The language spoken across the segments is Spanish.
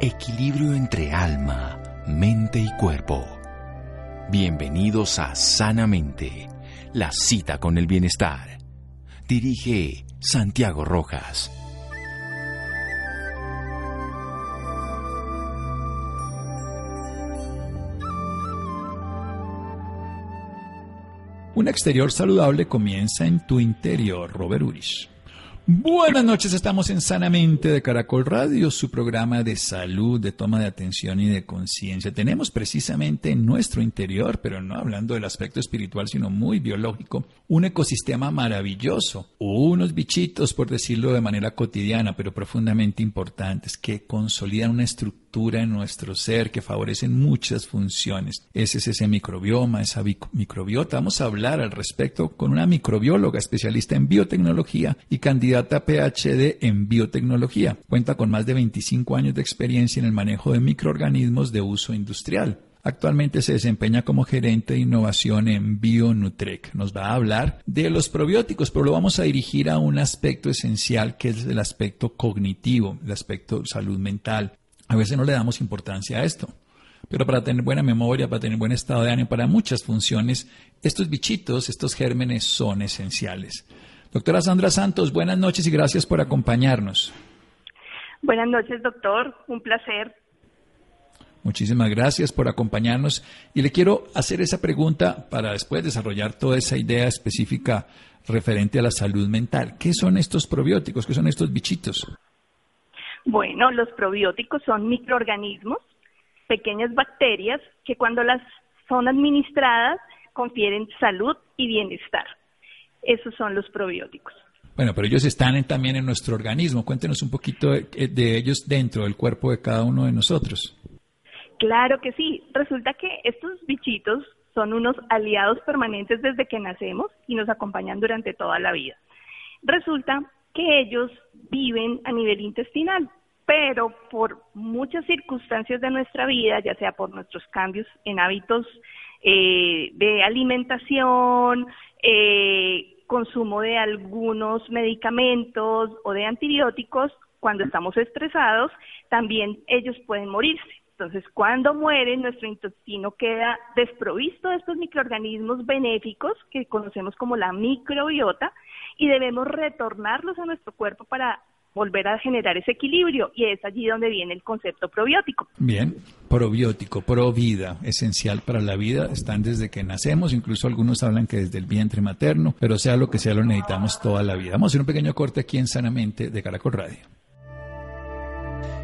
Equilibrio entre alma, mente y cuerpo. Bienvenidos a Sanamente, la cita con el bienestar. Dirige Santiago Rojas. Un exterior saludable comienza en tu interior, Robert Urish. Buenas noches, estamos en Sanamente de Caracol Radio, su programa de salud, de toma de atención y de conciencia. Tenemos precisamente en nuestro interior, pero no hablando del aspecto espiritual, sino muy biológico, un ecosistema maravilloso, unos bichitos, por decirlo de manera cotidiana, pero profundamente importantes, que consolidan una estructura en nuestro ser que favorecen muchas funciones. Ese es ese microbioma, esa microbiota. Vamos a hablar al respecto con una microbióloga especialista en biotecnología y candidata PhD en biotecnología. Cuenta con más de 25 años de experiencia en el manejo de microorganismos de uso industrial. Actualmente se desempeña como gerente de innovación en BioNutrec. Nos va a hablar de los probióticos, pero lo vamos a dirigir a un aspecto esencial que es el aspecto cognitivo, el aspecto salud mental. A veces no le damos importancia a esto. Pero para tener buena memoria, para tener buen estado de ánimo, para muchas funciones, estos bichitos, estos gérmenes son esenciales. Doctora Sandra Santos, buenas noches y gracias por acompañarnos. Buenas noches, doctor. Un placer. Muchísimas gracias por acompañarnos. Y le quiero hacer esa pregunta para después desarrollar toda esa idea específica referente a la salud mental. ¿Qué son estos probióticos? ¿Qué son estos bichitos? Bueno, los probióticos son microorganismos, pequeñas bacterias que cuando las son administradas confieren salud y bienestar. Esos son los probióticos. Bueno, pero ellos están también en nuestro organismo. Cuéntenos un poquito de, de, ellos dentro del cuerpo de cada uno de nosotros. Claro que sí. Resulta que estos bichitos son unos aliados permanentes desde que nacemos y nos acompañan durante toda la vida. Resulta que ellos viven a nivel intestinal, pero por muchas circunstancias de nuestra vida, ya sea por nuestros cambios en hábitos eh, de alimentación, eh, consumo de algunos medicamentos o de antibióticos, cuando estamos estresados, también ellos pueden morirse. Entonces, cuando mueren, nuestro intestino queda desprovisto de estos microorganismos benéficos que conocemos como la microbiota y debemos retornarlos a nuestro cuerpo para volver a generar ese equilibrio y es allí donde viene el concepto probiótico. Bien, probiótico, pro vida, esencial para la vida, están desde que nacemos, incluso algunos hablan que desde el vientre materno, pero sea lo que sea, lo necesitamos toda la vida. Vamos a hacer un pequeño corte aquí en Sanamente de Caracol Radio.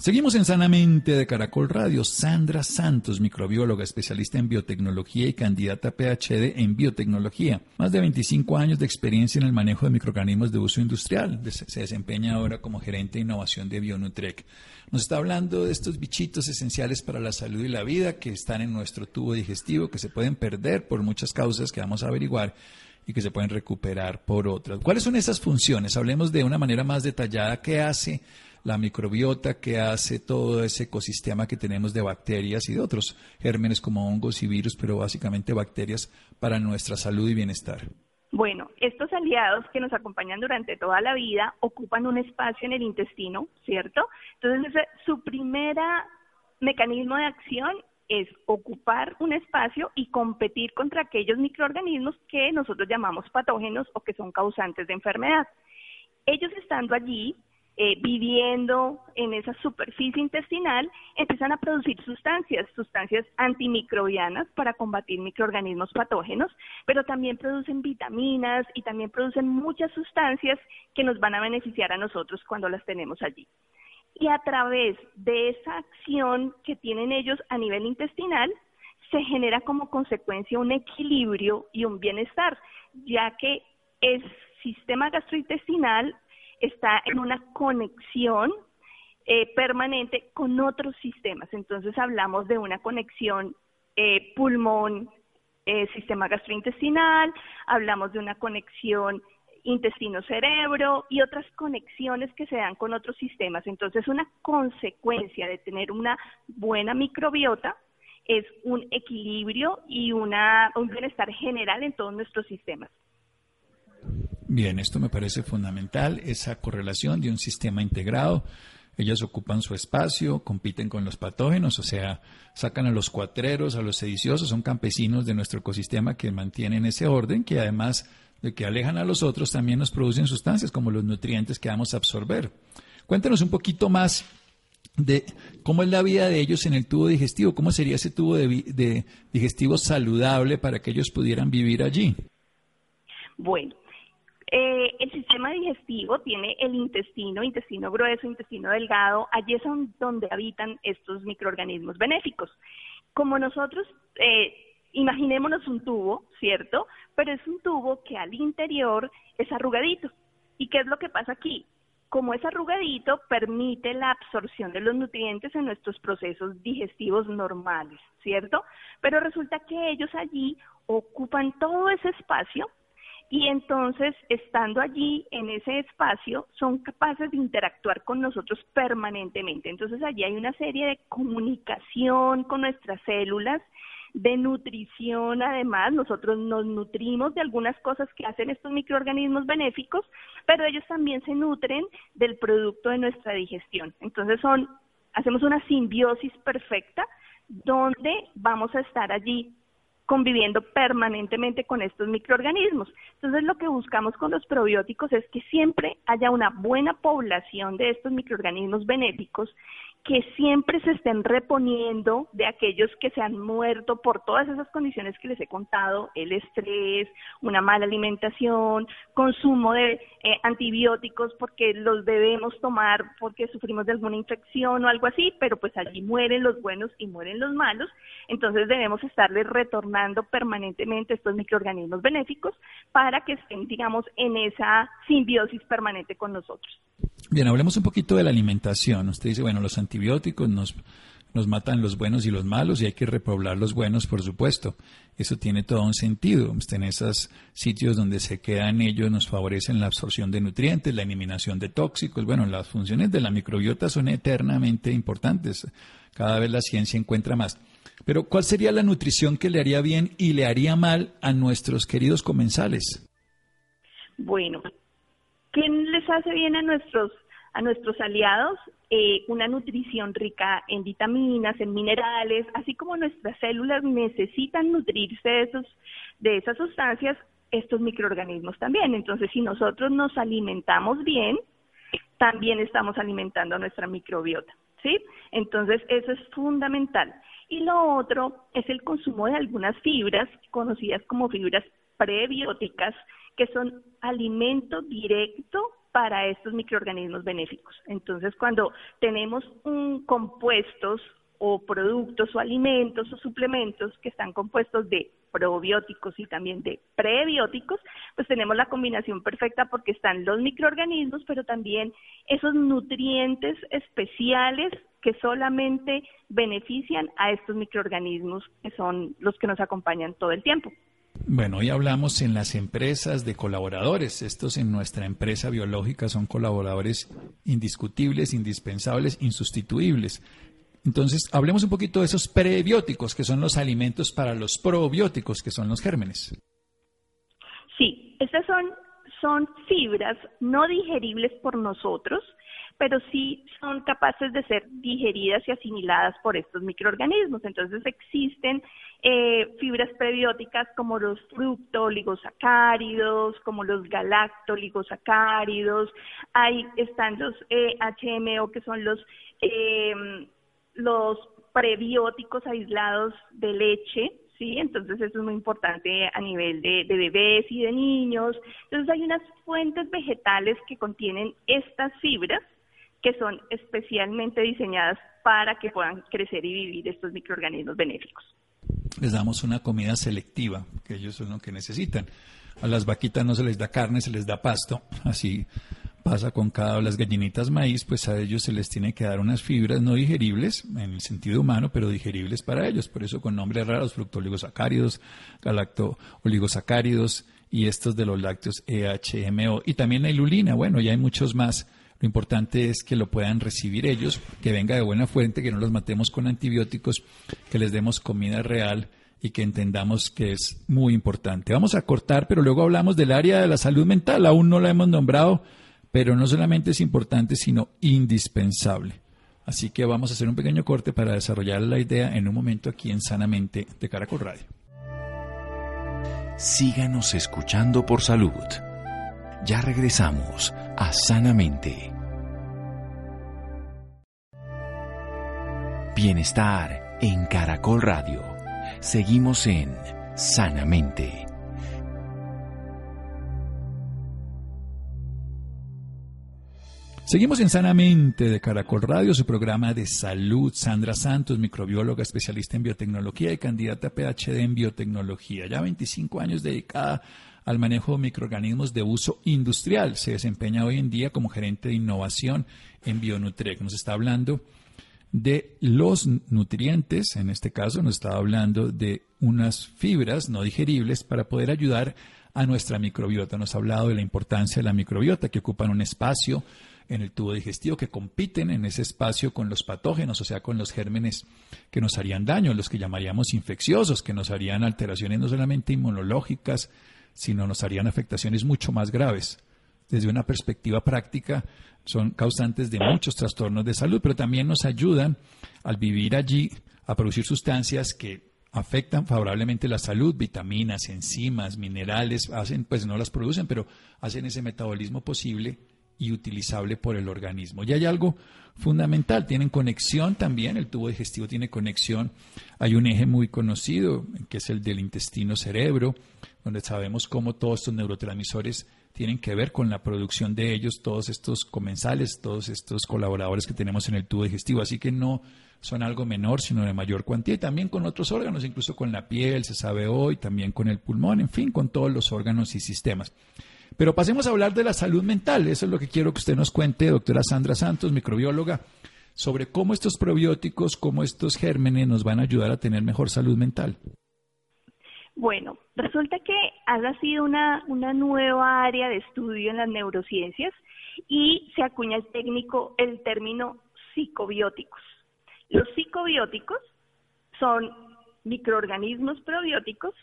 Seguimos en Sanamente de Caracol Radio. Sandra Santos, microbióloga, especialista en biotecnología y candidata PhD en biotecnología. Más de 25 años de experiencia en el manejo de microorganismos de uso industrial. Se desempeña ahora como gerente de innovación de Bionutrec. Nos está hablando de estos bichitos esenciales para la salud y la vida que están en nuestro tubo digestivo, que se pueden perder por muchas causas que vamos a averiguar y que se pueden recuperar por otras. ¿Cuáles son esas funciones? Hablemos de una manera más detallada. ¿Qué hace? La microbiota que hace todo ese ecosistema que tenemos de bacterias y de otros gérmenes como hongos y virus, pero básicamente bacterias para nuestra salud y bienestar. Bueno, estos aliados que nos acompañan durante toda la vida ocupan un espacio en el intestino, ¿cierto? Entonces, su primera mecanismo de acción es ocupar un espacio y competir contra aquellos microorganismos que nosotros llamamos patógenos o que son causantes de enfermedad. Ellos estando allí eh, viviendo en esa superficie intestinal, empiezan a producir sustancias, sustancias antimicrobianas para combatir microorganismos patógenos, pero también producen vitaminas y también producen muchas sustancias que nos van a beneficiar a nosotros cuando las tenemos allí. Y a través de esa acción que tienen ellos a nivel intestinal, se genera como consecuencia un equilibrio y un bienestar, ya que el sistema gastrointestinal está en una conexión eh, permanente con otros sistemas. Entonces hablamos de una conexión eh, pulmón, eh, sistema gastrointestinal, hablamos de una conexión intestino-cerebro y otras conexiones que se dan con otros sistemas. Entonces, una consecuencia de tener una buena microbiota es un equilibrio y una, un bienestar general en todos nuestros sistemas. Bien, esto me parece fundamental, esa correlación de un sistema integrado. Ellas ocupan su espacio, compiten con los patógenos, o sea, sacan a los cuatreros, a los sediciosos, son campesinos de nuestro ecosistema que mantienen ese orden, que además de que alejan a los otros, también nos producen sustancias como los nutrientes que vamos a absorber. Cuéntanos un poquito más de cómo es la vida de ellos en el tubo digestivo, cómo sería ese tubo de, digestivo saludable para que ellos pudieran vivir allí. Bueno, eh, el sistema digestivo tiene el intestino, intestino grueso, intestino delgado, allí es donde habitan estos microorganismos benéficos. Como nosotros, eh, imaginémonos un tubo, ¿cierto? Pero es un tubo que al interior es arrugadito. ¿Y qué es lo que pasa aquí? como es arrugadito, permite la absorción de los nutrientes en nuestros procesos digestivos normales, ¿cierto? Pero resulta que ellos allí ocupan todo ese espacio y entonces, estando allí en ese espacio, son capaces de interactuar con nosotros permanentemente. Entonces, allí hay una serie de comunicación con nuestras células de nutrición además, nosotros nos nutrimos de algunas cosas que hacen estos microorganismos benéficos, pero ellos también se nutren del producto de nuestra digestión. Entonces son, hacemos una simbiosis perfecta donde vamos a estar allí conviviendo permanentemente con estos microorganismos. Entonces lo que buscamos con los probióticos es que siempre haya una buena población de estos microorganismos benéficos que siempre se estén reponiendo de aquellos que se han muerto por todas esas condiciones que les he contado, el estrés, una mala alimentación, consumo de eh, antibióticos porque los debemos tomar porque sufrimos de alguna infección o algo así, pero pues allí mueren los buenos y mueren los malos, entonces debemos estarles retornando permanentemente estos microorganismos benéficos para que estén, digamos, en esa simbiosis permanente con nosotros. Bien, hablemos un poquito de la alimentación. Usted dice, bueno, los antibióticos nos, nos matan los buenos y los malos y hay que repoblar los buenos, por supuesto. Eso tiene todo un sentido. En esos sitios donde se quedan ellos nos favorecen la absorción de nutrientes, la eliminación de tóxicos. Bueno, las funciones de la microbiota son eternamente importantes. Cada vez la ciencia encuentra más. Pero ¿cuál sería la nutrición que le haría bien y le haría mal a nuestros queridos comensales? Bueno, ¿qué les hace bien a nuestros a nuestros aliados eh, una nutrición rica en vitaminas, en minerales, así como nuestras células necesitan nutrirse de, esos, de esas sustancias, estos microorganismos también. Entonces, si nosotros nos alimentamos bien, también estamos alimentando a nuestra microbiota, ¿sí? Entonces, eso es fundamental. Y lo otro es el consumo de algunas fibras, conocidas como fibras prebióticas, que son alimento directo para estos microorganismos benéficos. Entonces, cuando tenemos un compuestos o productos o alimentos o suplementos que están compuestos de probióticos y también de prebióticos, pues tenemos la combinación perfecta porque están los microorganismos, pero también esos nutrientes especiales que solamente benefician a estos microorganismos que son los que nos acompañan todo el tiempo. Bueno, hoy hablamos en las empresas de colaboradores. Estos en nuestra empresa biológica son colaboradores indiscutibles, indispensables, insustituibles. Entonces, hablemos un poquito de esos prebióticos, que son los alimentos para los probióticos, que son los gérmenes. Sí, estas son, son fibras no digeribles por nosotros, pero sí son capaces de ser digeridas y asimiladas por estos microorganismos. Entonces existen eh, fibras prebióticas como los fructoligosacáridos, como los galactoligosacáridos, ahí están los eh, HMO que son los, eh, los prebióticos aislados de leche, ¿sí? Entonces eso es muy importante a nivel de, de, bebés y de niños. Entonces hay unas fuentes vegetales que contienen estas fibras que son especialmente diseñadas para que puedan crecer y vivir estos microorganismos benéficos. Les damos una comida selectiva, que ellos son lo que necesitan. A las vaquitas no se les da carne, se les da pasto, así pasa con cada de las gallinitas maíz, pues a ellos se les tiene que dar unas fibras no digeribles en el sentido humano, pero digeribles para ellos. Por eso con nombres raros, fructooligosacáridos, galactooligosacáridos, y estos de los lácteos EHMO. Y también la ilulina, bueno, ya hay muchos más. Lo importante es que lo puedan recibir ellos, que venga de buena fuente, que no los matemos con antibióticos, que les demos comida real y que entendamos que es muy importante. Vamos a cortar, pero luego hablamos del área de la salud mental. Aún no la hemos nombrado, pero no solamente es importante, sino indispensable. Así que vamos a hacer un pequeño corte para desarrollar la idea en un momento aquí en Sanamente de Caracol Radio. Síganos escuchando por salud. Ya regresamos a Sanamente. Bienestar en Caracol Radio. Seguimos en Sanamente. Seguimos en Sanamente de Caracol Radio, su programa de salud. Sandra Santos, microbióloga especialista en biotecnología y candidata a PhD en biotecnología. Ya 25 años dedicada al manejo de microorganismos de uso industrial. Se desempeña hoy en día como gerente de innovación en Bionutrec. Nos está hablando de los nutrientes, en este caso nos está hablando de unas fibras no digeribles para poder ayudar a nuestra microbiota. Nos ha hablado de la importancia de la microbiota que ocupan un espacio en el tubo digestivo que compiten en ese espacio con los patógenos, o sea, con los gérmenes que nos harían daño, los que llamaríamos infecciosos, que nos harían alteraciones no solamente inmunológicas, sino nos harían afectaciones mucho más graves. Desde una perspectiva práctica, son causantes de muchos trastornos de salud, pero también nos ayudan al vivir allí a producir sustancias que afectan favorablemente la salud, vitaminas, enzimas, minerales, hacen, pues no las producen, pero hacen ese metabolismo posible y utilizable por el organismo. Y hay algo fundamental, tienen conexión también, el tubo digestivo tiene conexión, hay un eje muy conocido que es el del intestino-cerebro, donde sabemos cómo todos estos neurotransmisores tienen que ver con la producción de ellos, todos estos comensales, todos estos colaboradores que tenemos en el tubo digestivo, así que no son algo menor, sino de mayor cuantía, y también con otros órganos, incluso con la piel, se sabe hoy, también con el pulmón, en fin, con todos los órganos y sistemas. Pero pasemos a hablar de la salud mental. Eso es lo que quiero que usted nos cuente, doctora Sandra Santos, microbióloga, sobre cómo estos probióticos, cómo estos gérmenes nos van a ayudar a tener mejor salud mental. Bueno, resulta que ha nacido una, una nueva área de estudio en las neurociencias y se acuña el técnico el término psicobióticos. Los psicobióticos son microorganismos probióticos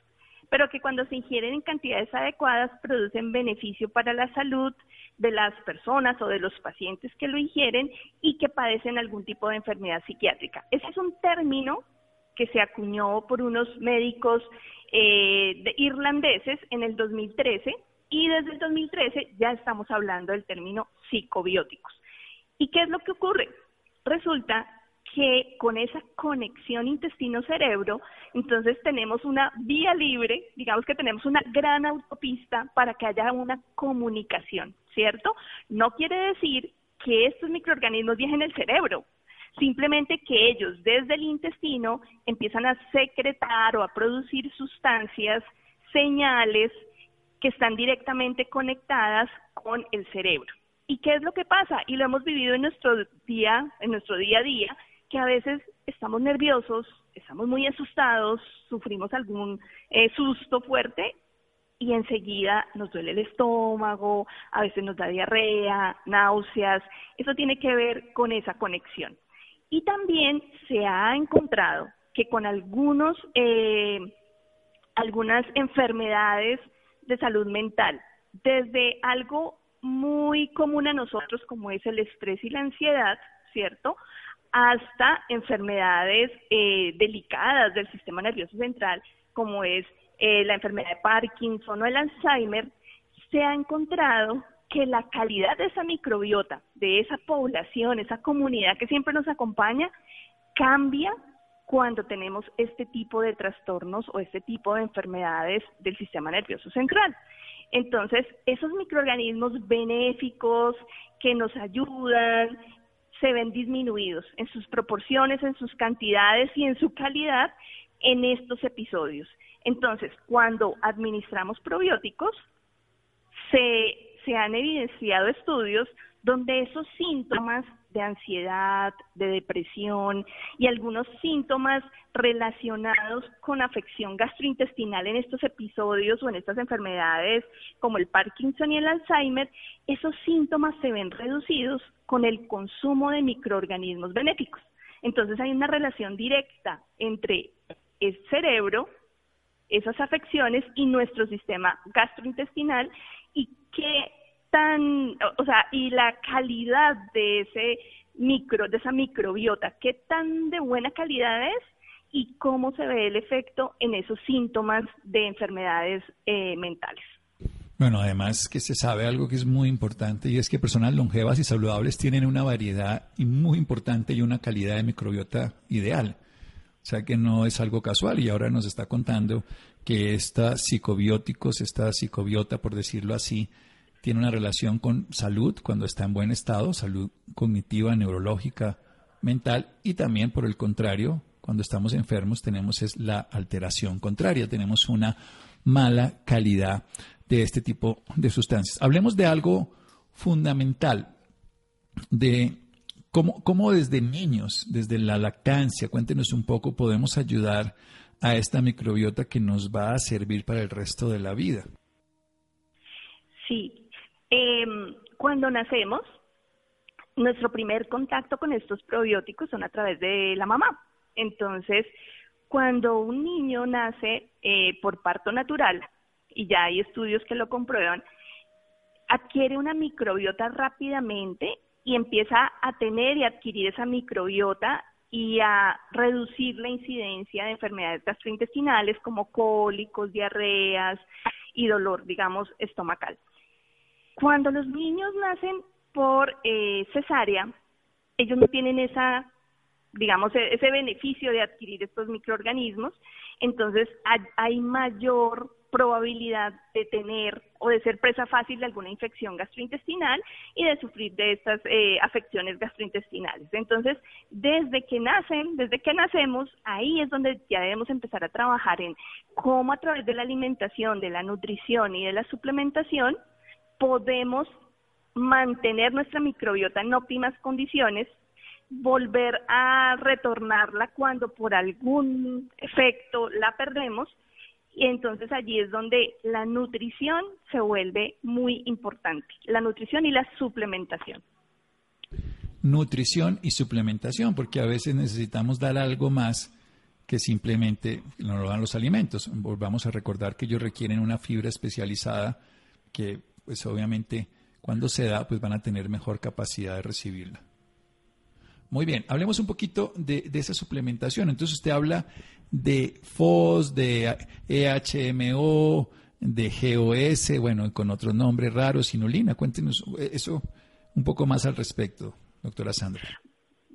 pero que cuando se ingieren en cantidades adecuadas producen beneficio para la salud de las personas o de los pacientes que lo ingieren y que padecen algún tipo de enfermedad psiquiátrica. Ese es un término que se acuñó por unos médicos eh, irlandeses en el 2013 y desde el 2013 ya estamos hablando del término psicobióticos. ¿Y qué es lo que ocurre? Resulta que con esa conexión intestino-cerebro, entonces tenemos una vía libre, digamos que tenemos una gran autopista para que haya una comunicación, ¿cierto? No quiere decir que estos microorganismos viajen el cerebro, simplemente que ellos desde el intestino empiezan a secretar o a producir sustancias, señales que están directamente conectadas con el cerebro. ¿Y qué es lo que pasa? Y lo hemos vivido en nuestro día, en nuestro día a día, que a veces estamos nerviosos, estamos muy asustados, sufrimos algún eh, susto fuerte y enseguida nos duele el estómago, a veces nos da diarrea, náuseas. Eso tiene que ver con esa conexión. Y también se ha encontrado que con algunos, eh, algunas enfermedades de salud mental, desde algo muy común a nosotros como es el estrés y la ansiedad, ¿cierto? hasta enfermedades eh, delicadas del sistema nervioso central, como es eh, la enfermedad de Parkinson o el Alzheimer, se ha encontrado que la calidad de esa microbiota, de esa población, esa comunidad que siempre nos acompaña, cambia cuando tenemos este tipo de trastornos o este tipo de enfermedades del sistema nervioso central. Entonces, esos microorganismos benéficos que nos ayudan, se ven disminuidos en sus proporciones, en sus cantidades y en su calidad en estos episodios. Entonces, cuando administramos probióticos, se, se han evidenciado estudios donde esos síntomas de ansiedad, de depresión y algunos síntomas relacionados con afección gastrointestinal en estos episodios o en estas enfermedades como el Parkinson y el Alzheimer, esos síntomas se ven reducidos con el consumo de microorganismos benéficos. Entonces hay una relación directa entre el cerebro, esas afecciones y nuestro sistema gastrointestinal y qué y la calidad de ese micro, de esa microbiota, qué tan de buena calidad es y cómo se ve el efecto en esos síntomas de enfermedades eh, mentales. Bueno, además que se sabe algo que es muy importante y es que personas longevas y saludables tienen una variedad muy importante y una calidad de microbiota ideal. O sea que no es algo casual y ahora nos está contando que esta psicobióticos, esta psicobiota, por decirlo así, tiene una relación con salud cuando está en buen estado, salud cognitiva, neurológica, mental y también por el contrario, cuando estamos enfermos tenemos es la alteración contraria, tenemos una mala calidad de este tipo de sustancias. Hablemos de algo fundamental, de ¿Cómo, desde niños, desde la lactancia, cuéntenos un poco, podemos ayudar a esta microbiota que nos va a servir para el resto de la vida? Sí, em, cuando nacemos, nuestro primer contacto con estos probióticos son a través de la mamá. Entonces, cuando un niño nace eh, por parto natural, y ya hay estudios que lo comprueban, adquiere una microbiota rápidamente y empieza a tener y adquirir esa microbiota y a reducir la incidencia de enfermedades gastrointestinales como cólicos, diarreas y dolor, digamos, estomacal. Cuando los niños nacen por eh, cesárea, ellos no tienen esa, digamos, e-, ese beneficio de adquirir estos microorganismos, entonces hay mayor probabilidad de tener o de ser presa fácil de alguna infección gastrointestinal y de sufrir de estas eh, afecciones gastrointestinales. Entonces, desde que nacen, desde que nacemos, ahí es donde ya debemos empezar a trabajar en cómo a través de la alimentación, de la nutrición y de la suplementación podemos mantener nuestra microbiota en óptimas condiciones volver a retornarla cuando por algún efecto la perdemos y entonces allí es donde la nutrición se vuelve muy importante, la nutrición y la suplementación. Nutrición y suplementación, porque a veces necesitamos dar algo más que simplemente nos lo dan los alimentos. Volvamos a recordar que ellos requieren una fibra especializada que, pues obviamente, cuando se da, pues van a tener mejor capacidad de recibirla. Muy bien, hablemos un poquito de, de esa suplementación. Entonces usted habla de FOS, de EHMO, de GOS, bueno, con otros nombres raros, inulina. Cuéntenos eso un poco más al respecto, doctora Sandra.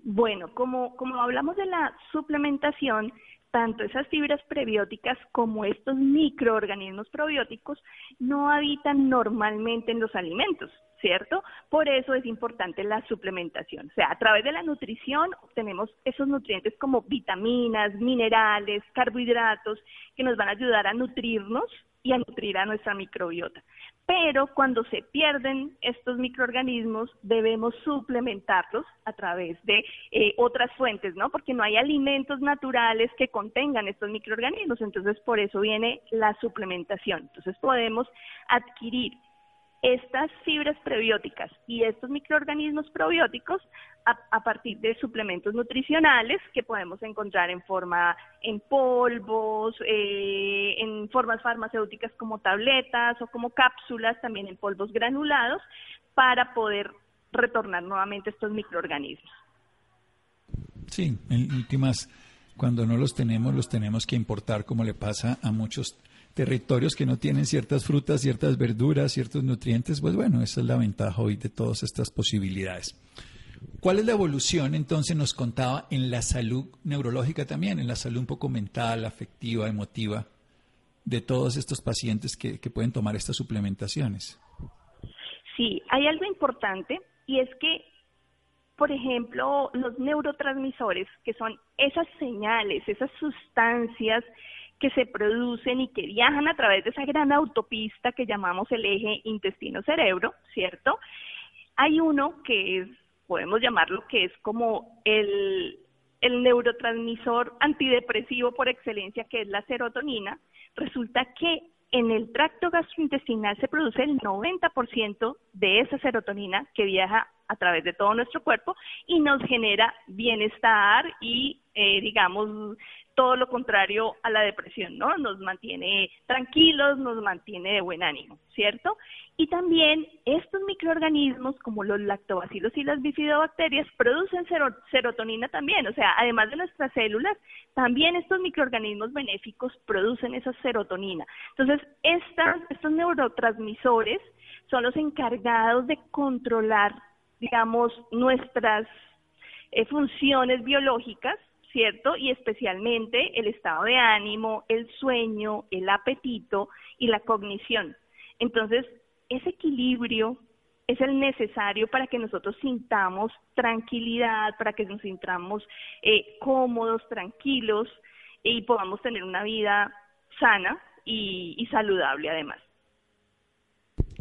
Bueno, como, como hablamos de la suplementación, tanto esas fibras prebióticas como estos microorganismos probióticos no habitan normalmente en los alimentos. ¿cierto? Por eso es importante la suplementación. O sea, a través de la nutrición obtenemos esos nutrientes como vitaminas, minerales, carbohidratos, que nos van a ayudar a nutrirnos y a nutrir a nuestra microbiota. Pero cuando se pierden estos microorganismos, debemos suplementarlos a través de eh, otras fuentes, ¿no? Porque no hay alimentos naturales que contengan estos microorganismos. Entonces, por eso viene la suplementación. Entonces, podemos adquirir estas fibras prebióticas y estos microorganismos probióticos a, partir de suplementos nutricionales que podemos encontrar en forma en polvos, eh, en formas farmacéuticas como tabletas o como cápsulas, también en polvos granulados, para poder retornar nuevamente estos microorganismos. Sí, en últimas, cuando no los tenemos, los tenemos que importar, como le pasa a muchos territorios que no tienen ciertas frutas, ciertas verduras, ciertos nutrientes, pues bueno, esa es la ventaja hoy de todas estas posibilidades. ¿Cuál es la evolución entonces nos contaba en la salud neurológica también, en la salud un poco mental, afectiva, emotiva de todos estos pacientes que, que pueden tomar estas suplementaciones? Sí, hay algo importante y es que, por ejemplo, los neurotransmisores, que son esas señales, esas sustancias que se producen y que viajan a través de esa gran autopista que llamamos el eje intestino-cerebro, ¿cierto? Hay uno que es podemos llamarlo, que es como el, el neurotransmisor antidepresivo por excelencia, que es la serotonina, resulta que en el tracto gastrointestinal se produce el 90% de esa serotonina que viaja a través de todo nuestro cuerpo y nos genera bienestar y, eh, digamos, todo lo contrario a la depresión, ¿no? Nos mantiene tranquilos, nos mantiene de buen ánimo, ¿cierto? Y también estos microorganismos, como los lactobacilos y las bifidobacterias, producen serotonina también, o sea, además de nuestras células, también estos microorganismos benéficos producen esa serotonina. Entonces, estas, estos neurotransmisores son los encargados de controlar, digamos, nuestras eh, funciones biológicas ¿cierto? Y especialmente el estado de ánimo, el sueño, el apetito y la cognición. Entonces, ese equilibrio es el necesario para que nosotros sintamos tranquilidad, para que nos sintamos eh, cómodos, tranquilos y podamos tener una vida sana y, y saludable además.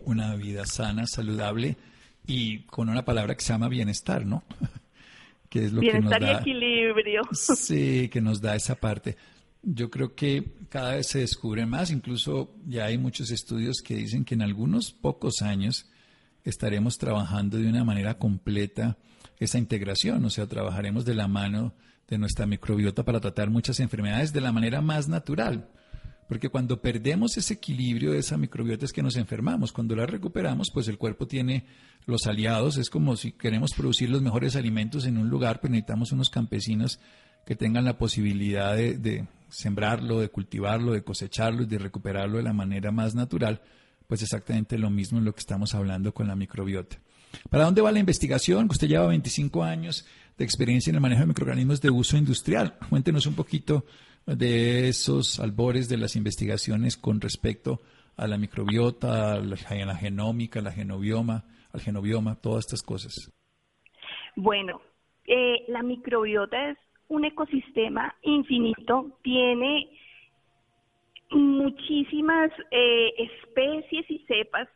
Una vida sana, saludable y con una palabra que se llama bienestar, ¿no? Que es lo Bienestar que nos da, y equilibrio. Sí, que nos da esa parte. Yo creo que cada vez se descubre más, incluso ya hay muchos estudios que dicen que en algunos pocos años estaremos trabajando de una manera completa esa integración, o sea, trabajaremos de la mano de nuestra microbiota para tratar muchas enfermedades de la manera más natural. Porque cuando perdemos ese equilibrio de esa microbiota es que nos enfermamos. Cuando la recuperamos, pues el cuerpo tiene los aliados. Es como si queremos producir los mejores alimentos en un lugar, pues necesitamos unos campesinos que tengan la posibilidad de, sembrarlo, de cultivarlo, de cosecharlo y de recuperarlo de la manera más natural. Pues exactamente lo mismo es lo que estamos hablando con la microbiota. ¿Para dónde va la investigación? Usted lleva 25 años de experiencia en el manejo de microorganismos de uso industrial. Cuéntenos un poquito de esos albores de las investigaciones con respecto a la microbiota, a la, genómica, la genobioma, al genobioma, todas estas cosas? Bueno, eh, la microbiota es un ecosistema infinito, tiene muchísimas eh, especies y cepas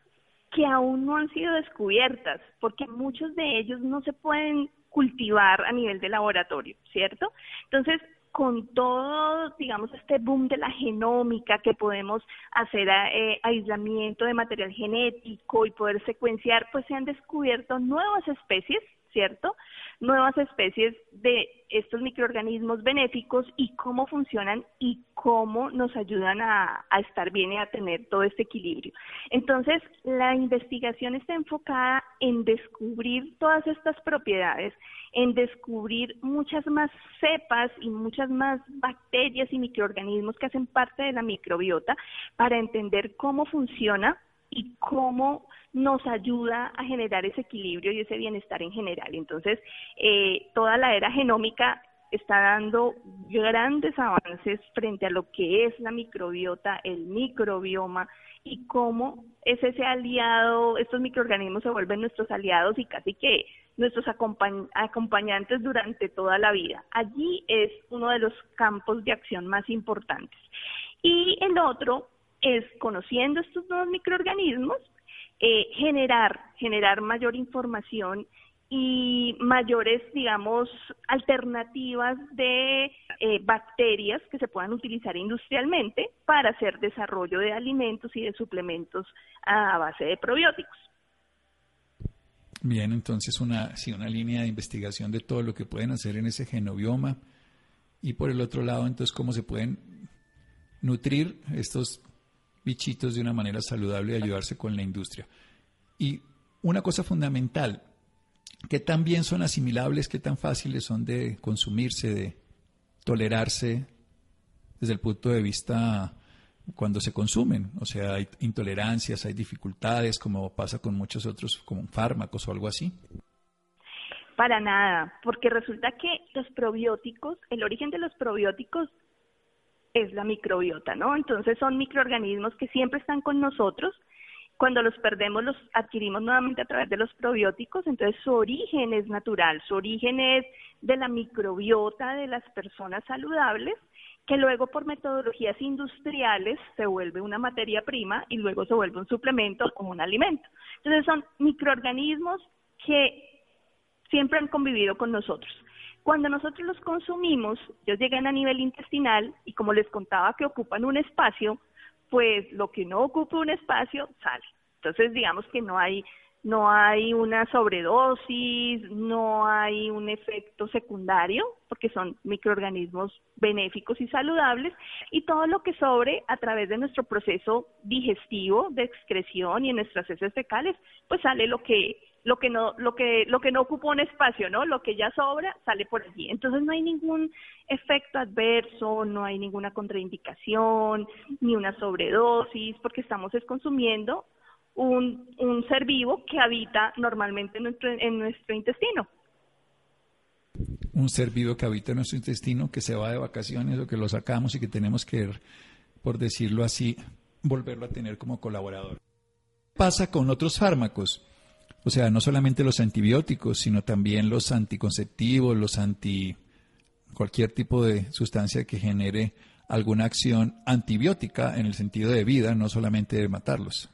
que aún no han sido descubiertas, porque muchos de ellos no se pueden cultivar a nivel de laboratorio, ¿cierto? Entonces, con todo, digamos, este boom de la genómica que podemos hacer eh, aislamiento de material genético y poder secuenciar, pues se han descubierto nuevas especies ¿cierto? Nuevas especies de estos microorganismos benéficos y cómo funcionan y cómo nos ayudan a, estar bien y a tener todo este equilibrio. Entonces, la investigación está enfocada en descubrir todas estas propiedades, en descubrir muchas más cepas y muchas más bacterias y microorganismos que hacen parte de la microbiota para entender cómo funciona y cómo nos ayuda a generar ese equilibrio y ese bienestar en general. Entonces, eh, toda la era genómica está dando grandes avances frente a lo que es la microbiota, el microbioma y cómo es ese aliado, estos microorganismos se vuelven nuestros aliados y casi que nuestros acompañantes durante toda la vida. Allí es uno de los campos de acción más importantes. Y el otro es, conociendo estos nuevos microorganismos, eh, generar, generar mayor información y mayores, digamos, alternativas de eh, bacterias que se puedan utilizar industrialmente para hacer desarrollo de alimentos y de suplementos a base de probióticos. Bien, entonces una, sí, una línea de investigación de todo lo que pueden hacer en ese genobioma y por el otro lado, entonces, cómo se pueden nutrir estos bichitos de una manera saludable y ayudarse con la industria. Y una cosa fundamental, que tan bien son asimilables, que tan fáciles son de consumirse, de tolerarse desde el punto de vista cuando se consumen. O sea, hay intolerancias, hay dificultades, como pasa con muchos otros, como fármacos o algo así. Para nada, porque resulta que los probióticos, el origen de los probióticos es la microbiota, ¿no? Entonces son microorganismos que siempre están con nosotros. Cuando los perdemos los adquirimos nuevamente a través de los probióticos, entonces su origen es natural, su origen es de la microbiota de las personas saludables, que luego por metodologías industriales se vuelve una materia prima y luego se vuelve un suplemento como un alimento. Entonces son microorganismos que siempre han convivido con nosotros. Cuando nosotros los consumimos, ellos llegan a nivel intestinal y como les contaba que ocupan un espacio, pues lo que no ocupa un espacio sale. Entonces, digamos que no hay no hay una sobredosis, no hay un efecto secundario, porque son microorganismos benéficos y saludables, y todo lo que sobre a través de nuestro proceso digestivo de excreción y en nuestras heces fecales, pues sale lo que lo que no lo que lo que no ocupa un espacio, ¿no? Lo que ya sobra sale por allí. Entonces no hay ningún efecto adverso, no hay ninguna contraindicación, ni una sobredosis, porque estamos consumiendo un, un ser vivo que habita normalmente en nuestro, intestino. Un ser vivo que habita en nuestro intestino, que se va de vacaciones o que lo sacamos y que tenemos que, por decirlo así, volverlo a tener como colaborador. Pasa con otros fármacos, o sea, no solamente los antibióticos, sino también los anticonceptivos, los anti cualquier tipo de sustancia que genere alguna acción antibiótica en el sentido de vida, no solamente de matarlos.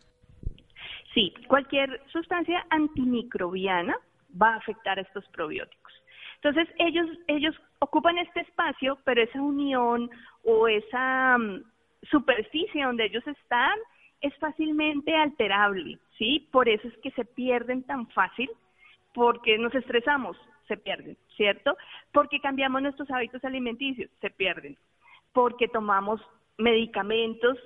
Sí, cualquier sustancia antimicrobiana va a afectar a estos probióticos. Entonces, ellos, ellos ocupan este espacio, pero esa unión o esa mm, superficie donde ellos están es fácilmente alterable, ¿sí? Por eso es que se pierden tan fácil, porque nos estresamos, se pierden, ¿cierto? Porque cambiamos nuestros hábitos alimenticios, se pierden. Porque tomamos medicamentos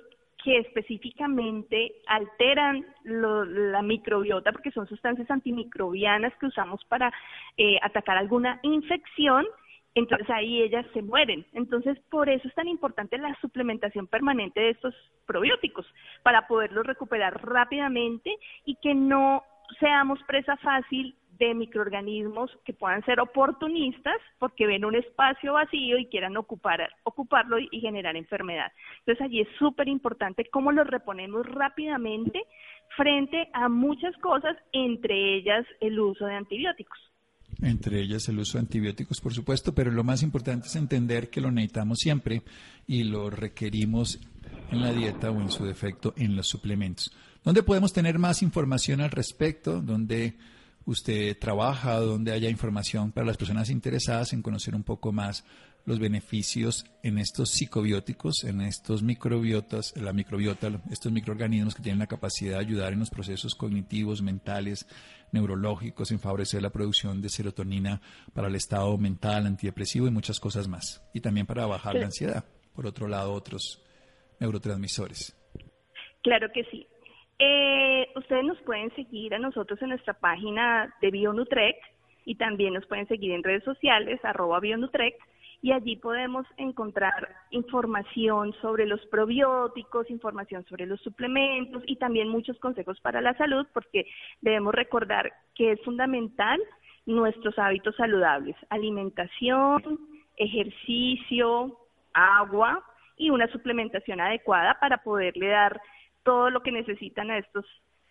que específicamente alteran la microbiota, porque son sustancias antimicrobianas que usamos para eh, atacar alguna infección, entonces ahí ellas se mueren. Entonces, por eso es tan importante la suplementación permanente de estos probióticos, para poderlos recuperar rápidamente y que no seamos presa fácil de microorganismos que puedan ser oportunistas porque ven un espacio vacío y quieran ocupar, ocuparlo y, generar enfermedad. Entonces allí es súper importante cómo los reponemos rápidamente frente a muchas cosas, entre ellas el uso de antibióticos. Entre ellas el uso de antibióticos, por supuesto, pero lo más importante es entender que lo necesitamos siempre y lo requerimos en la dieta o en su defecto en los suplementos. ¿Dónde podemos tener más información al respecto? ¿Dónde usted trabaja, donde haya información para las personas interesadas en conocer un poco más los beneficios en estos psicobióticos, en estos microbiotas, la microbiota, estos microorganismos que tienen la capacidad de ayudar en los procesos cognitivos, mentales, neurológicos, en favorecer la producción de serotonina para el estado mental, antidepresivo y muchas cosas más. Y también para bajar la ansiedad. Por otro lado, otros neurotransmisores. Claro que sí. Eh, ustedes nos pueden seguir a nosotros en nuestra página de Bionutrec y también nos pueden seguir en redes sociales, arroba Bionutrec, y allí podemos encontrar información sobre los probióticos, información sobre los suplementos y también muchos consejos para la salud, porque debemos recordar que es fundamental nuestros hábitos saludables, alimentación, ejercicio, agua y una suplementación adecuada para poderle dar todo lo que necesitan a estos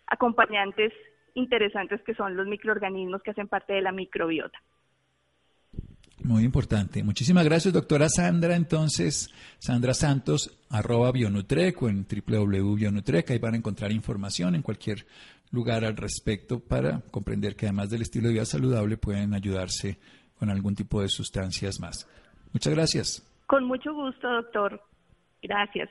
acompañantes interesantes que son los microorganismos que hacen parte de la microbiota. Muy importante. Muchísimas gracias, doctora Sandra. Entonces, Sandra Santos, arroba Bionutrec o en www.bionutrec. Ahí van a encontrar información en cualquier lugar al respecto para comprender que además del estilo de vida saludable pueden ayudarse con algún tipo de sustancias más. Muchas gracias. Con mucho gusto, doctor. Gracias.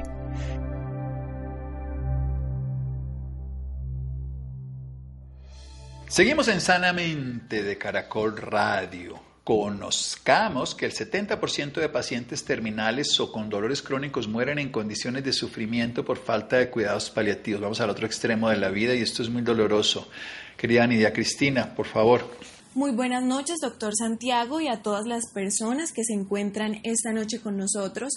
Seguimos en Sanamente de Caracol Radio. Conozcamos que el 70% de pacientes terminales o con dolores crónicos mueren en condiciones de sufrimiento por falta de cuidados paliativos. Vamos al otro extremo de la vida y esto es muy doloroso. Querida Nidia Cristina, por favor. Muy buenas noches, doctor Santiago, y a todas las personas que se encuentran esta noche con nosotros.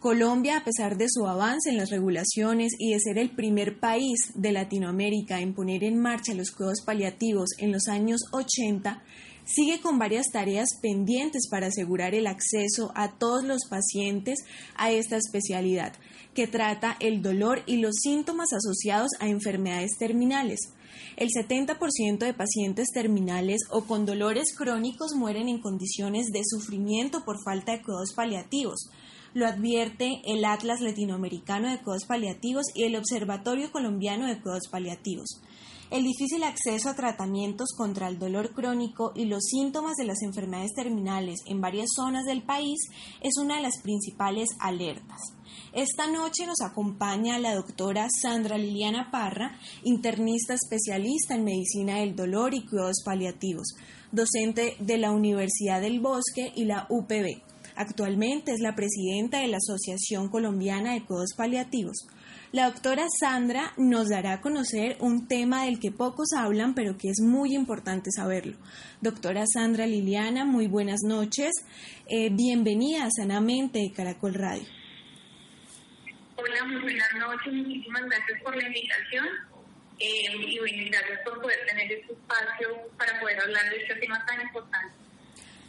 Colombia, a pesar de su avance en las regulaciones y de ser el primer país de Latinoamérica en poner en marcha los cuidados paliativos en los años 80, sigue con varias tareas pendientes para asegurar el acceso a todos los pacientes a esta especialidad, que trata el dolor y los síntomas asociados a enfermedades terminales. El 70% de pacientes terminales o con dolores crónicos mueren en condiciones de sufrimiento por falta de cuidados paliativos. Lo advierte el Atlas Latinoamericano de Cuidados Paliativos y el Observatorio Colombiano de Cuidados Paliativos. El difícil acceso a tratamientos contra el dolor crónico y los síntomas de las enfermedades terminales en varias zonas del país es una de las principales alertas. Esta noche nos acompaña la doctora Sandra Liliana Parra, internista especialista en medicina del dolor y cuidados paliativos, docente de la Universidad del Bosque y la UPB. Actualmente es la presidenta de la Asociación Colombiana de Cuidados Paliativos. La doctora Sandra nos dará a conocer un tema del que pocos hablan, pero que es muy importante saberlo. Doctora Sandra Liliana, muy buenas noches. Eh, bienvenida a Sanamente de Caracol Radio. Hola, muy buenas noches. Muchísimas gracias por la invitación. Eh, y gracias por poder tener este espacio para poder hablar de este tema tan importante.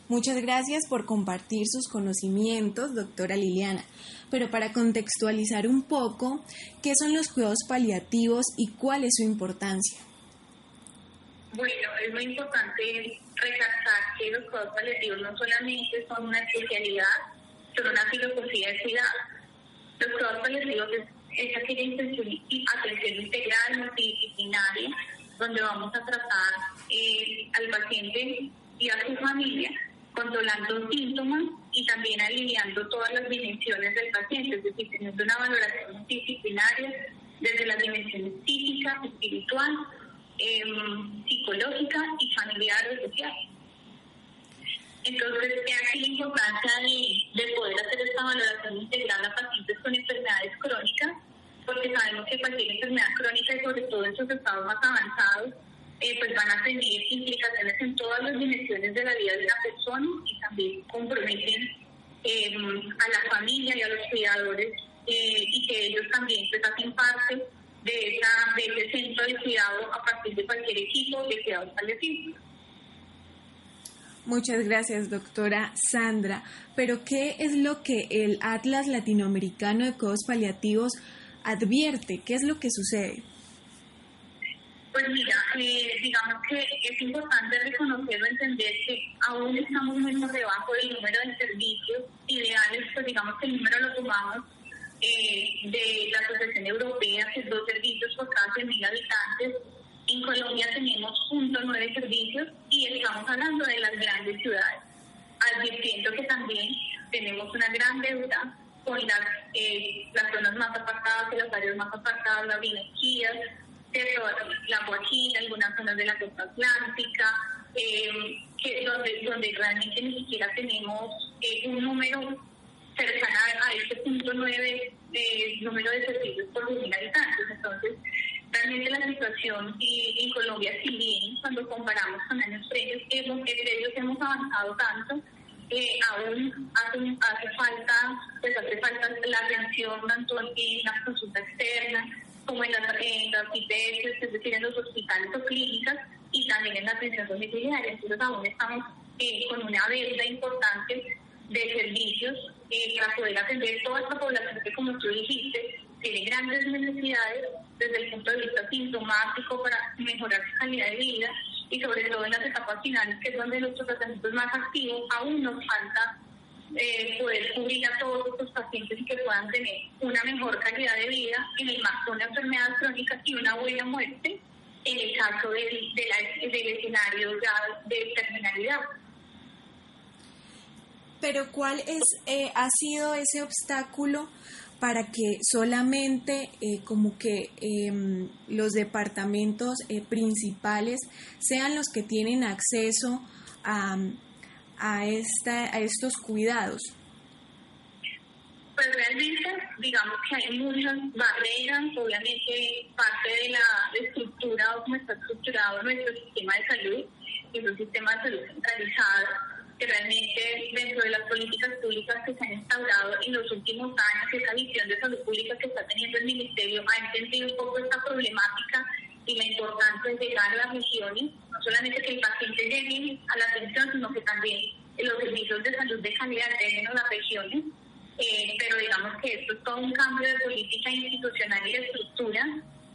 Muchas gracias por compartir sus conocimientos, doctora Liliana. Pero para contextualizar un poco, ¿qué son los cuidados paliativos y cuál es su importancia? Bueno, es muy importante recalcar que los cuidados paliativos no solamente son una especialidad, son una filosofía de cuidado. Los cuidados paliativos es, es aquella atención integral, multidisciplinaria, donde vamos a tratar eh, al paciente y a su familia controlando síntomas y también aliviando todas las dimensiones del paciente, es decir, teniendo una valoración multidisciplinaria desde las dimensiones física, espiritual, em, psicológica y familiar o social. Entonces, aquí la importancia de, de, poder hacer esta valoración integral a pacientes con enfermedades crónicas, porque sabemos que cualquier enfermedad crónica y sobre todo en sus estados más avanzados, eh, pues van a tener implicaciones en todas las dimensiones de la vida de la persona y también comprometen eh, a la familia y a los cuidadores eh, y que ellos también pues hacen parte de, esa, de ese centro de cuidado a partir de cualquier equipo de cuidados paliativos. Muchas gracias, doctora Sandra. Pero, ¿qué es lo que el Atlas Latinoamericano de Cuidados Paliativos advierte? ¿Qué es lo que sucede? Pues mira, eh, digamos que es importante reconocerlo, entender que aún estamos muy por debajo del número de servicios ideales, pues digamos que el número lo tomamos eh, de la Asociación Europea, que es dos servicios por cada 100.000 habitantes. En Colombia tenemos 0.9 servicios y estamos hablando de las grandes ciudades, advirtiendo que también tenemos una gran deuda con las, eh, las zonas más apartadas, las áreas más apartadas, las vinequías, la Guajira, algunas zonas de la costa atlántica, eh, que donde, donde realmente ni siquiera tenemos eh, un número cercano a este punto nueve eh, número de servicios por mil habitantes. Entonces, realmente la situación y, en Colombia, si bien cuando comparamos con años previos, hemos, previos hemos avanzado tanto, eh, aún hace, hace, falta, pues hace falta la atención tanto en la consulta externa, como en las, en IPS, es decir, en los hospitales o clínicas, y también en la atención domiciliaria. Entonces aún estamos eh, con una venta importante de servicios eh, para poder atender toda esta población que, como tú dijiste, tiene grandes necesidades desde el punto de vista sintomático para mejorar su calidad de vida y sobre todo en las etapas finales, que es donde nuestros tratamientos más activos aún nos falta eh, poder cubrir a todos estos pacientes y que puedan tener una mejor calidad de vida en el marco de una enfermedad crónica y una buena muerte en el caso del, del escenario ya de terminalidad. Pero ¿cuál es eh, ha sido ese obstáculo para que solamente eh, como que em, los departamentos eh, principales sean los que tienen acceso a, a, esta, a estos cuidados? Pues realmente, digamos que hay muchas barreras, obviamente parte de la estructura o cómo está estructurado nuestro sistema de salud, que es un sistema de salud centralizado, que realmente dentro de las políticas públicas que se han instaurado en los últimos años, esa visión de salud pública que está teniendo el Ministerio ha entendido un poco esta problemática y la importancia de llegar a las regiones, no solamente que el paciente llegue a la atención, sino que también los servicios de salud de calidad lleguen a las regiones. Eh, pero digamos que esto es todo un cambio de política institucional y de estructura,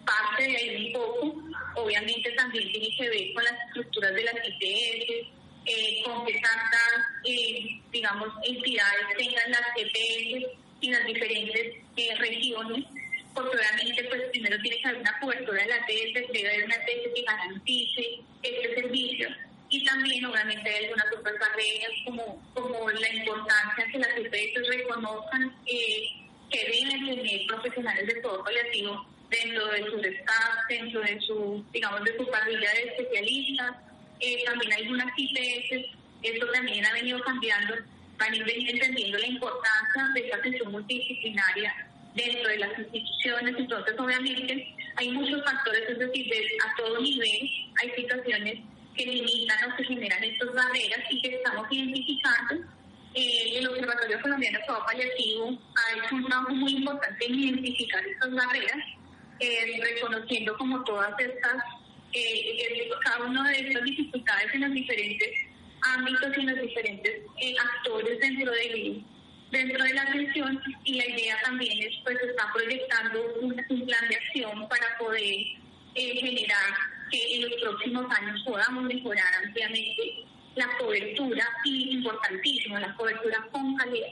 parte de ahí un poco, obviamente también tiene que ver con las estructuras de las IPS, eh, con que tantas, eh, digamos, entidades tengan las EPS y las diferentes eh, regiones, porque obviamente pues primero tiene que haber una cobertura de la TS, debe haber una TS que garantice este servicio y también obviamente hay algunas otras barreras como, como la importancia que las EPS reconozcan que deben tener profesionales de todo paliativo dentro de su staff, dentro de su, digamos, de su parrilla de especialistas. Eh, también algunas IPS, esto también ha venido cambiando, van a ir entendiendo la importancia de esta atención multidisciplinaria dentro de las instituciones. Entonces, obviamente, hay muchos factores, es decir, a todo nivel hay situaciones que limitan o que generan estas barreras y que estamos identificando. Eh, el Observatorio Colombiano de Trabajo Paliativo ha hecho un trabajo muy importante en identificar estas barreras eh, reconociendo como todas estas, eh, cada una de estas dificultades en los diferentes ámbitos y en los diferentes eh, actores dentro de, dentro de la atención y la idea también es pues está proyectando un, plan de acción para poder generar que en los próximos años podamos mejorar ampliamente la cobertura y importantísimo la cobertura con calidad.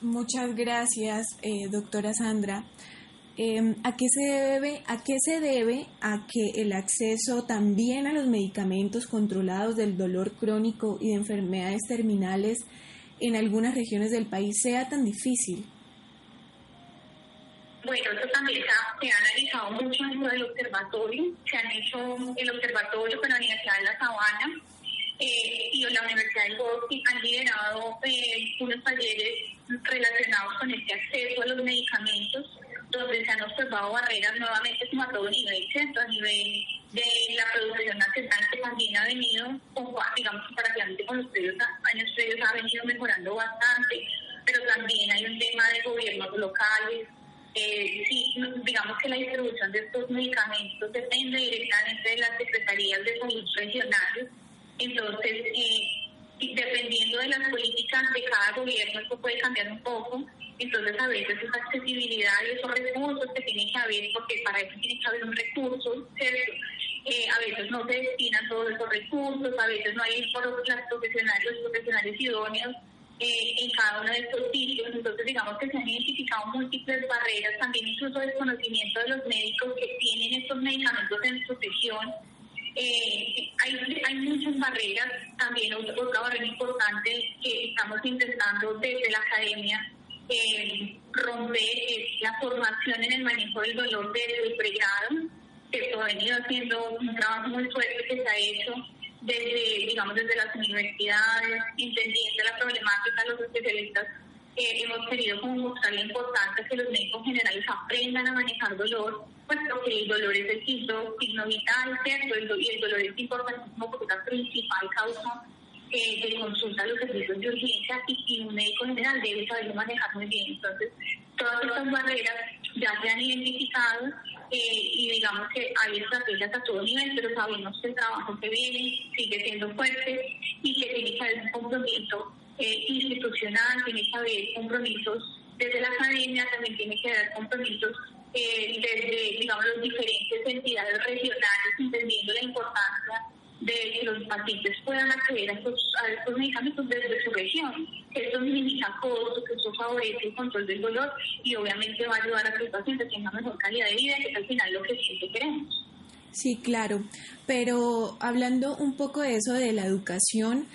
Muchas gracias, eh, doctora Sandra. Em, ¿A qué se debe a qué se debe a que el acceso también a los medicamentos controlados del dolor crónico y de enfermedades terminales en algunas regiones del país sea tan difícil? Bueno, esto también se ha, analizado mucho dentro del observatorio. Se han hecho el observatorio con la Universidad de La Sabana eh, y la Universidad del Bosque han liderado eh, unos talleres relacionados con este acceso a los medicamentos, donde se han observado barreras nuevamente como a todo nivel, ¿cierto? A nivel de la producción nacional que también ha venido, digamos, comparativamente con los previos años previos, ha venido mejorando bastante, pero también hay un tema de gobiernos locales. Eh, sí, digamos que la distribución de estos medicamentos depende directamente de las secretarías de salud regionales. Entonces, eh, dependiendo de las políticas de cada gobierno, esto puede cambiar un poco. Entonces, a veces esa accesibilidad y esos recursos que tienen que haber, porque para eso tiene que haber un recurso, ¿cierto? Eh, a veces no se destinan todos esos recursos, a veces no hay por las profesionales, los profesionales idóneos eh, en cada uno de estos sitios. Entonces, digamos que se han identificado múltiples barreras, también incluso desconocimiento de los médicos que tienen estos medicamentos en su región eh, hay, hay muchas barreras, también otra barrera importante que estamos intentando desde la academia eh, romper la formación en el manejo del dolor desde el pregrado, que ha venido haciendo un trabajo muy fuerte que se ha hecho desde, digamos, desde las universidades, entendiendo la problemática, los especialistas eh, hemos querido como mostrar la importancia que los médicos generales aprendan a manejar dolor, puesto que el dolor es el signo, vital, ¿cierto? y el dolor es importantísimo porque es la principal causa eh, de consulta los servicios de urgencia y, un médico general debe saberlo manejar muy bien. Entonces, todas estas barreras ya se han identificado eh, y digamos que hay estrategias a todo nivel, pero sabemos que el trabajo que viene sigue siendo fuerte y que tiene que haber un compromiso eh, institucional, tiene que haber compromisos desde la academia, también tiene que haber compromisos eh, desde, digamos, las diferentes entidades regionales, entendiendo la importancia de que los pacientes puedan acceder a estos, a estos medicamentos desde su región, esto minimiza costos, que esto favorece el control del dolor y obviamente va a ayudar a que los pacientes tengan mejor calidad de vida, que es al final lo que siempre queremos. Sí, claro, pero hablando un poco de eso de la educación,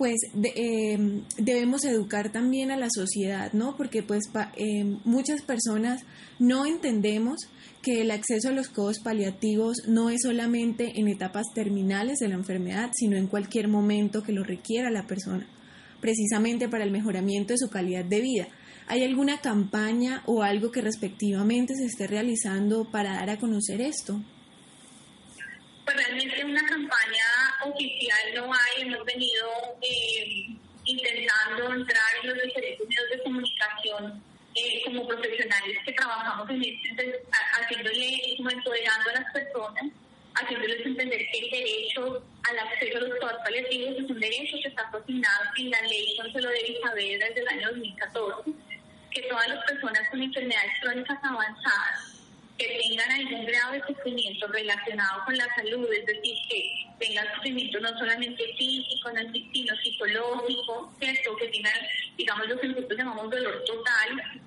pues em, debemos educar también a la sociedad, ¿no? Porque pues em, muchas personas no entendemos que el acceso a los codos paliativos no es solamente en etapas terminales de la enfermedad, sino en cualquier momento que lo requiera la persona, precisamente para el mejoramiento de su calidad de vida. ¿Hay alguna campaña o algo que respectivamente se esté realizando para dar a conocer esto? Pues realmente una campaña oficial no hay, hemos venido eh, intentando entrar en los diferentes medios de comunicación eh, como profesionales que trabajamos en este, haciéndole, como empoderando a las personas, haciéndoles entender que el derecho al acceso a los cuidados paliativos es un derecho que está asignado en la ley lo de saber desde el año 2014, que todas las personas con enfermedades crónicas avanzadas que tengan algún grado de sufrimiento relacionado con la salud, es decir, que tengan sufrimiento no solamente físico, sino psicológico, ¿cierto? que tengan, digamos, lo que nosotros llamamos dolor total,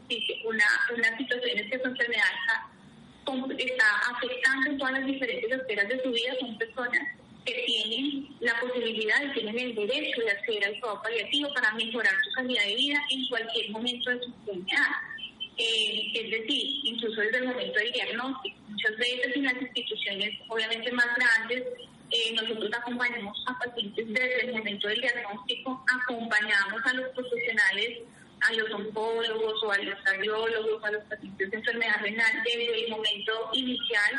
una, una situación en que su enfermedad está, está afectando en todas las diferentes esferas de su vida, son personas que tienen la posibilidad tienen el derecho de acceder al cuidado paliativo para mejorar su calidad de vida en cualquier momento de su enfermedad. Eh, es decir, incluso desde el momento del diagnóstico. Muchas veces en las instituciones, obviamente más grandes, eh, nosotros acompañamos a pacientes desde el momento del diagnóstico, acompañamos a los profesionales, a los oncólogos o a los cardiólogos, a los pacientes de enfermedad renal desde el momento inicial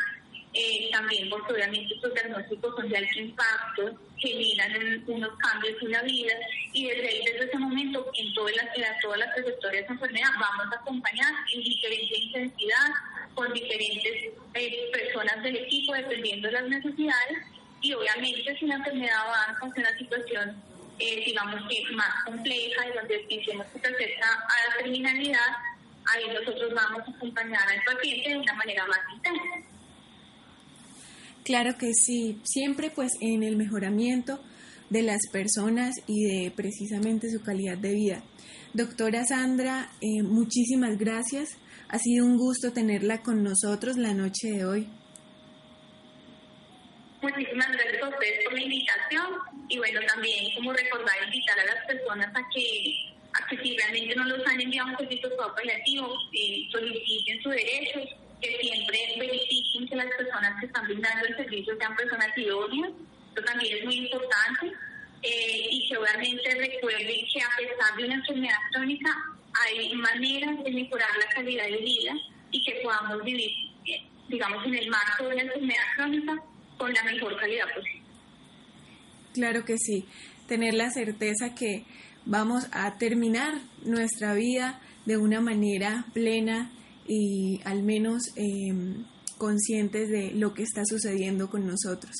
eh, también porque obviamente estos diagnósticos son de alto impacto, generan unos cambios en la vida y desde ese momento, en todas las, en todas las trayectorias de enfermedad vamos a acompañar en diferente intensidad con diferentes eh, personas del equipo dependiendo de las necesidades y obviamente si la enfermedad avanza en una situación eh, digamos que más compleja y donde decimos que acerca a la terminalidad, ahí nosotros vamos a acompañar al paciente de una manera más intensa. Claro que sí, siempre pues en el mejoramiento de las personas y de precisamente su calidad de vida. Doctora Sandra, eh, muchísimas gracias. Ha sido un gusto tenerla con nosotros la noche de hoy. Muchísimas gracias a ustedes por la invitación y bueno, también como recordar invitar a las personas a que, a que si realmente no los han enviado un servicio paliativo, eh, soliciten su derecho que siempre verifiquen que las personas que están brindando el servicio sean personas idóneas, eso también es muy importante, eh, y que obviamente recuerden que a pesar de una enfermedad crónica hay maneras de mejorar la calidad de vida y que podamos vivir, eh, digamos, en el marco de una enfermedad crónica con la mejor calidad posible. Claro que sí, tener la certeza que vamos a terminar nuestra vida de una manera plena, y al menos em, conscientes de lo que está sucediendo con nosotros.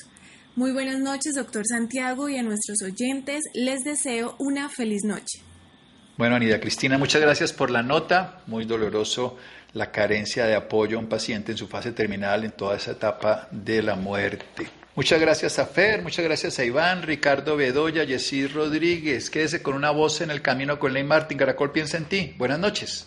Muy buenas noches, doctor Santiago, y a nuestros oyentes les deseo una feliz noche. Bueno, Anida Cristina, muchas gracias por la nota. Muy doloroso la carencia de apoyo a un paciente en su fase terminal en toda esa etapa de la muerte. Muchas gracias a Fer, muchas gracias a Iván, Ricardo Bedoya, Yesid Rodríguez. Quédese con una voz en el camino con Ley Martín. Caracol piensa en ti. Buenas noches.